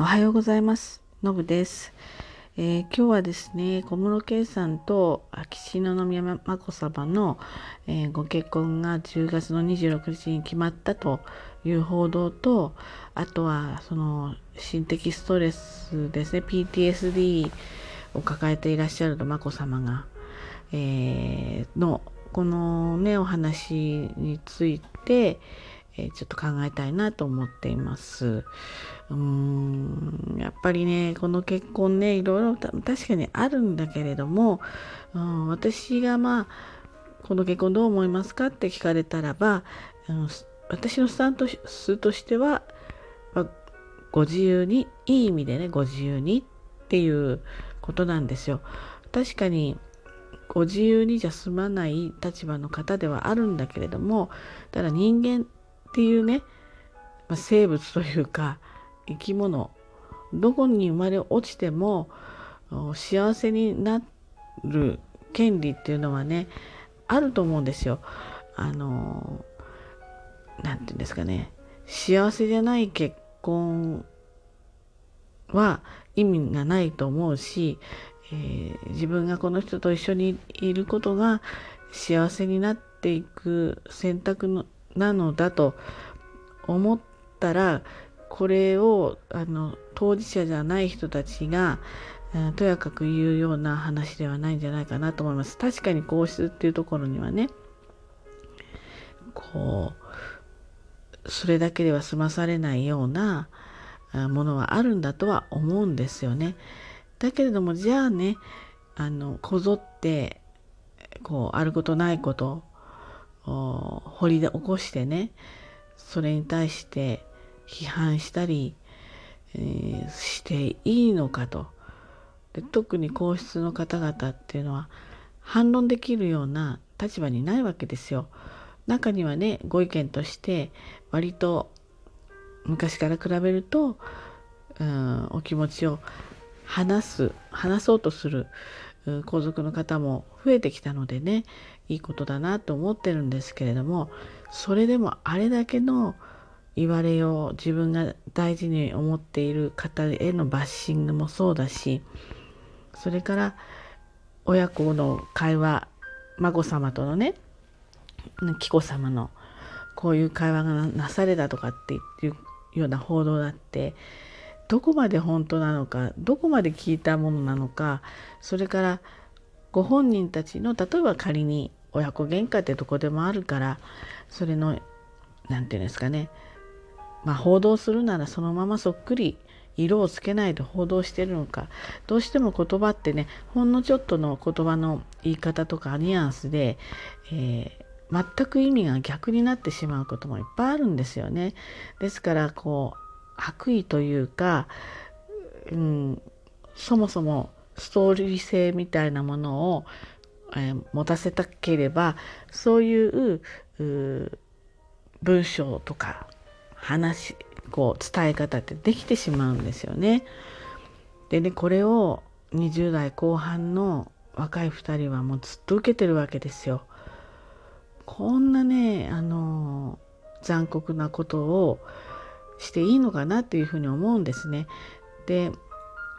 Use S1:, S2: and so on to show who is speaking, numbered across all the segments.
S1: おはようございます。のぶです、えー今日はですね、小室圭さんと秋篠宮眞子さまの、えーご結婚が10月の26日に決まったという報道と、あとはその心的ストレスですね、PTSD を抱えていらっしゃると眞子さまが、えーのこのねお話について、えちょっと考えたいなと思っています。うーんやっぱりねこの結婚ねいろいろ確かにあるんだけれども、うん、私がまあこの結婚どう思いますかって聞かれたらば、うん、私のスタンスとしては、まあご自由にいい意味でねご自由にっていうことなんですよ。確かにご自由にじゃ済まない立場の方ではあるんだけれどもただ人間っていうね、まあ、生物というか生き物どこに生まれ落ちても幸せになる権利っていうのはねあると思うんですよ。あのなんていうんですかね幸せじゃない結婚は意味がないと思うし、えー自分がこの人と一緒にいることが幸せになっていく選択のなのだと思ったらこれをあの当事者じゃない人たちがうんとやかく言うような話ではないんじゃないかなと思います。確かに皇室っていうところにはねこうそれだけでは済まされないようなあものはあるんだとは思うんですよね。だけれどもじゃあねあのこぞってこうあることないことを掘り起こしてねそれに対して批判したり、えーしていいのかとで特に皇室の方々っていうのは反論できるような立場にないわけですよ。中にはねご意見として割と昔から比べると、うん、お気持ちを話す話そうとする皇族の方も増えてきたのでねいいことだなと思ってるんですけれどもそれでもあれだけの言われよう自分が大事に思っている方へのバッシングもそうだしそれから親子の会話孫様とのね紀子様のこういう会話がなされたとかっていうような報道だってどこまで本当なのかどこまで聞いたものなのかそれからご本人たちの例えば仮に親子喧嘩ってとこでもあるからそれの何て言うんですかねまあ報道するならそのままそっくり色をつけないで報道してるのかどうしても言葉ってねほんのちょっとの言葉の言い方とかニュアンスで、えー全く意味が逆になってしまうこともいっぱいあるんですよね。ですからこう悪意というか、うん、そもそもストーリー性みたいなものを、えー持たせたければそういうう文章とか話こう伝え方ってできてしまうんですよね。でねこれを20代後半の若い2人はもうずっと受けてるわけですよ。こんなねあの残酷なことをしていいのかなっていうふうに思うんですね。で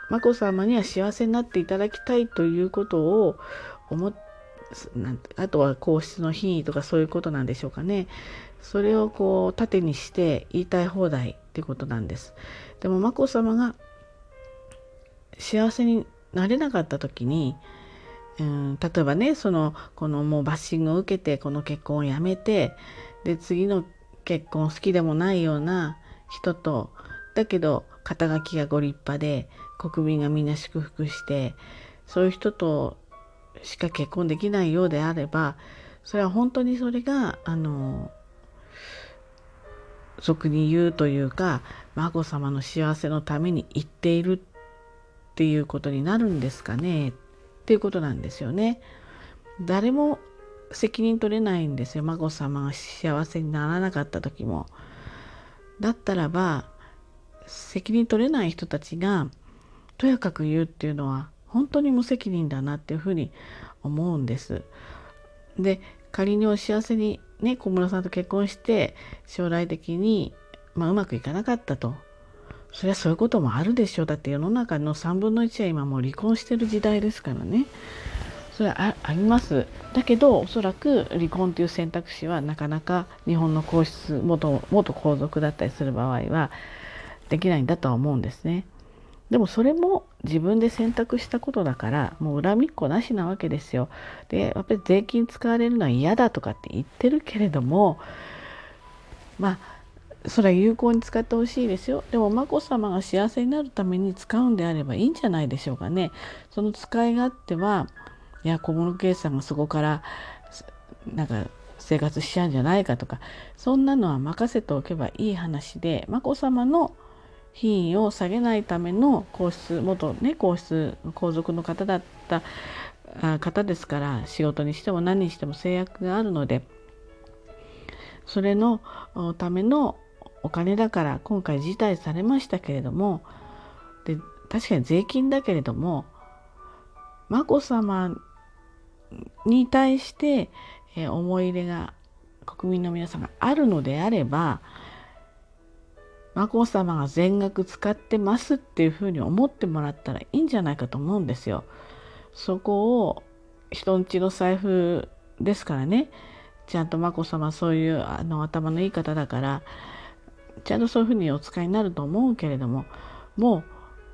S1: 眞子さまには幸せになっていただきたいということを思なんあとは皇室の品位とかそういうことなんでしょうかね。それをこう盾にして言いたい放題ってことなんです。でも眞子さまが幸せになれなかった時に、うん、例えばねそのこのもうバッシングを受けてこの結婚をやめてで次の結婚好きでもないような人とだけど肩書きがご立派で国民がみんな祝福してそういう人としか結婚できないようであればそれは本当にそれがあの俗に言うというか眞子さまの幸せのために言っているっていうことになるんですかねっていうことなんですよね。誰も責任取れないんですよ眞子さまが幸せにならなかった時も。だったらば責任取れない人たちがとやかく言うっていうのは本当に無責任だなっていうふうに思うんです。で仮にお幸せにね小室さんと結婚して将来的に、まあ、うまくいかなかったと。そりゃそういうこともあるでしょう。だって世の中の3分の1は今もう離婚してる時代ですからね。それはありますだけどおそらく離婚という選択肢はなかなか日本の皇室元元皇族だったりする場合はできないんだとは思うんですね。でもそれも自分で選択したことだからもう恨みっこなしなわけですよ。でやっぱり税金使われるのは嫌だとかって言ってるけれどもまあそれは有効に使ってほしいですよ。でも眞子さまが幸せになるために使うんであればいいんじゃないでしょうかね。その使い勝手はいや小室圭さんがそこからなんか生活しちゃうんじゃないかとかそんなのは任せておけばいい話で眞子さまの品位を下げないための皇室元ね皇室皇族の方だった方ですから仕事にしても何にしても制約があるのでそれのためのお金だから今回辞退されましたけれどもで確かに税金だけれども眞子さまに対して、え思い入れが国民の皆さんがあるのであれば眞子さまが全額使ってますっていうふうに思ってもらったらいいんじゃないかと思うんですよ。そこを人んちの財布ですからねちゃんと眞子さまそういうあの頭のいい方だからちゃんとそういうふうにお使いになると思うけれどももう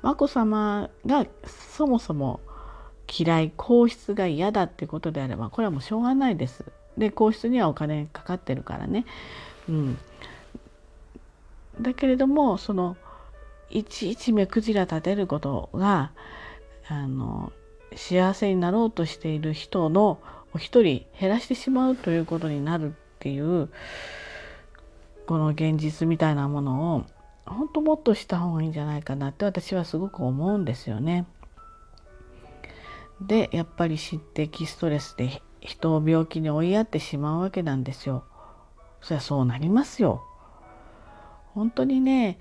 S1: 眞子さまがそもそも嫌い皇室が嫌だってことであればこれはもうしょうがないです。で皇室にはお金かかってるからね。うん、だけれどもそのいちいち目くじら立てることがあの幸せになろうとしている人のお一人減らしてしまうということになるっていうこの現実みたいなものを本当もっとした方がいいんじゃないかなって私はすごく思うんですよね。でやっぱり知的ストレスで人を病気に追いやってしまうわけなんですよ。そりゃそうなりますよ。本当にね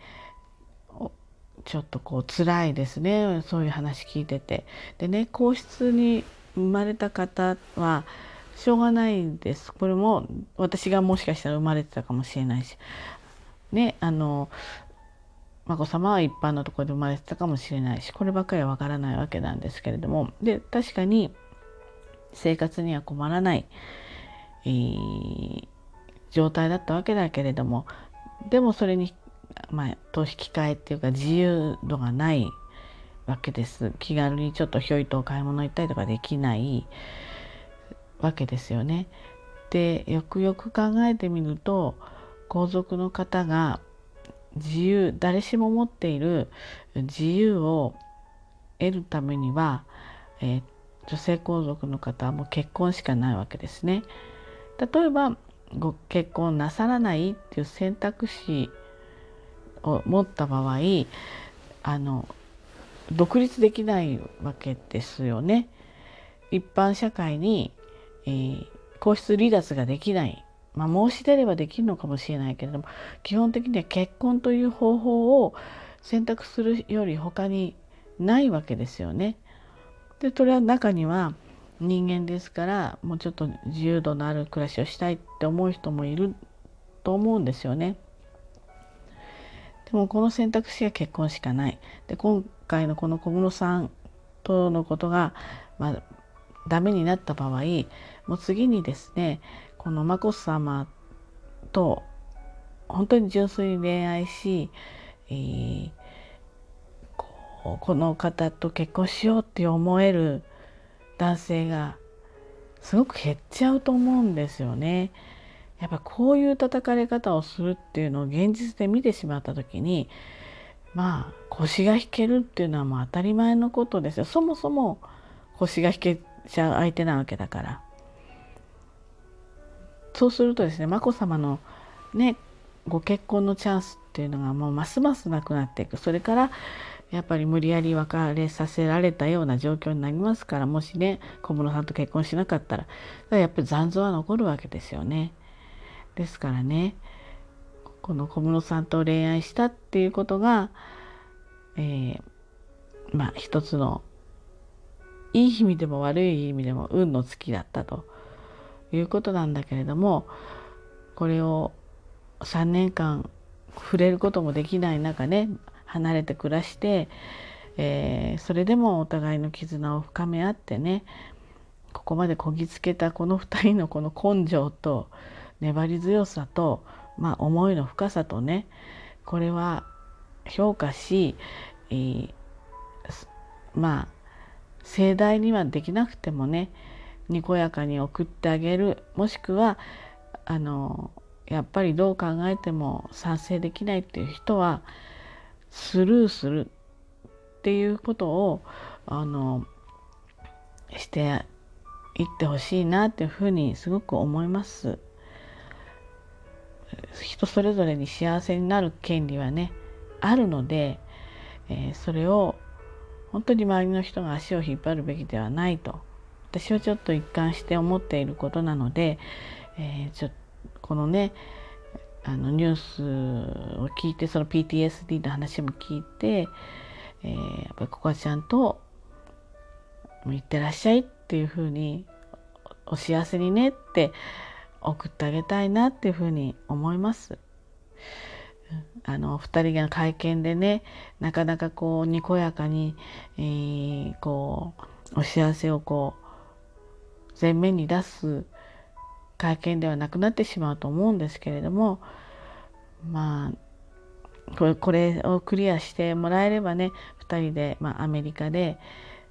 S1: ちょっとこう辛いですねそういう話聞いてて。でね皇室に生まれた方はしょうがないんです。これも私がもしかしたら生まれてたかもしれないし。ねあの眞子さまは一般のところで生まれてたかもしれないしこればっかりはわからないわけなんですけれども。で確かに生活には困らない、えー、状態だったわけだけれども。でもそれに、まあ、投資機会っていうか自由度がないわけです。気軽にちょっとひょいと買い物行ったりとかできないわけですよね。でよくよく考えてみると皇族の方が自由誰しも持っている自由を得るためには、えー、女性皇族の方はもう結婚しかないわけですね。例えばご結婚なさらないっていう選択肢を持った場合あの独立できないわけですよね。一般社会に、えー、皇室離脱ができないまあ、申し出ればできるのかもしれないけれども基本的には結婚という方法を選択するより他にないわけですよね。でそれは中には人間ですからもうちょっと自由度のある暮らしをしたいって思う人もいると思うんですよね。でもこの選択肢は結婚しかない。で今回のこの小室さんとのことが、まあ、ダメになった場合もう次にですねこの眞子さまと本当に純粋に恋愛し、えー、ここの方と結婚しようって思える男性がすごく減っちゃうと思うんですよね。やっぱこういう叩かれ方をするっていうのを現実で見てしまった時にまあ腰が引けるっていうのはもう当たり前のことですよ。そもそも腰が引けちゃう相手なわけだから。そうするとですね眞子さまのねご結婚のチャンスっていうのがもうますますなくなっていく。それからやっぱり無理やり別れさせられたような状況になりますからもしね小室さんと結婚しなかったら。やっぱり残像は残るわけですよね。ですからねこの小室さんと恋愛したっていうことが、えー、まあ一つのいい意味でも悪い意味でも運の尽きだったと。いうことなんだけれどもこれを3年間触れることもできない中ね離れて暮らして、えー、それでもお互いの絆を深め合ってねここまでこぎつけたこの2人のこの根性と粘り強さと、まあ、思いの深さとねこれは評価し、えー、まあ盛大にはできなくてもねにこやかに送ってあげるもしくはあのやっぱりどう考えても賛成できないっていう人はスルーするっていうことをあのしていってほしいなっていうふうにすごく思います。人それぞれに幸せになる権利はねあるので、えー、それを本当に周りの人が足を引っ張るべきではないと私はちょっと一貫して思っていることなので、えー、ちょこのねあのニュースを聞いてその PTSD の話も聞いて、えー、やっぱりここはちゃんと「行ってらっしゃい」っていうふうに「お幸せにね」って送ってあげたいなっていうふうに思います。あの2人が会見でねなかなかこうにこやかに、えー、こうお幸せをこう前面に出す会見ではなくなってしまうと思うんですけれどもまあこれこれをクリアしてもらえればね2人で、まあ、アメリカで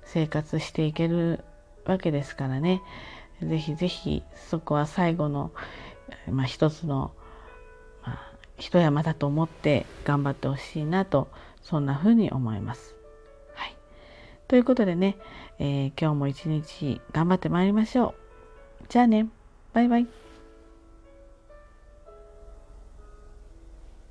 S1: 生活していけるわけですからね是非是非そこは最後の、まあ、一つの、まあ、一山だと思って頑張ってほしいなとそんな風に思います。ということでね、えー、今日も一日頑張ってまいりましょう。じゃあね。バイバイ。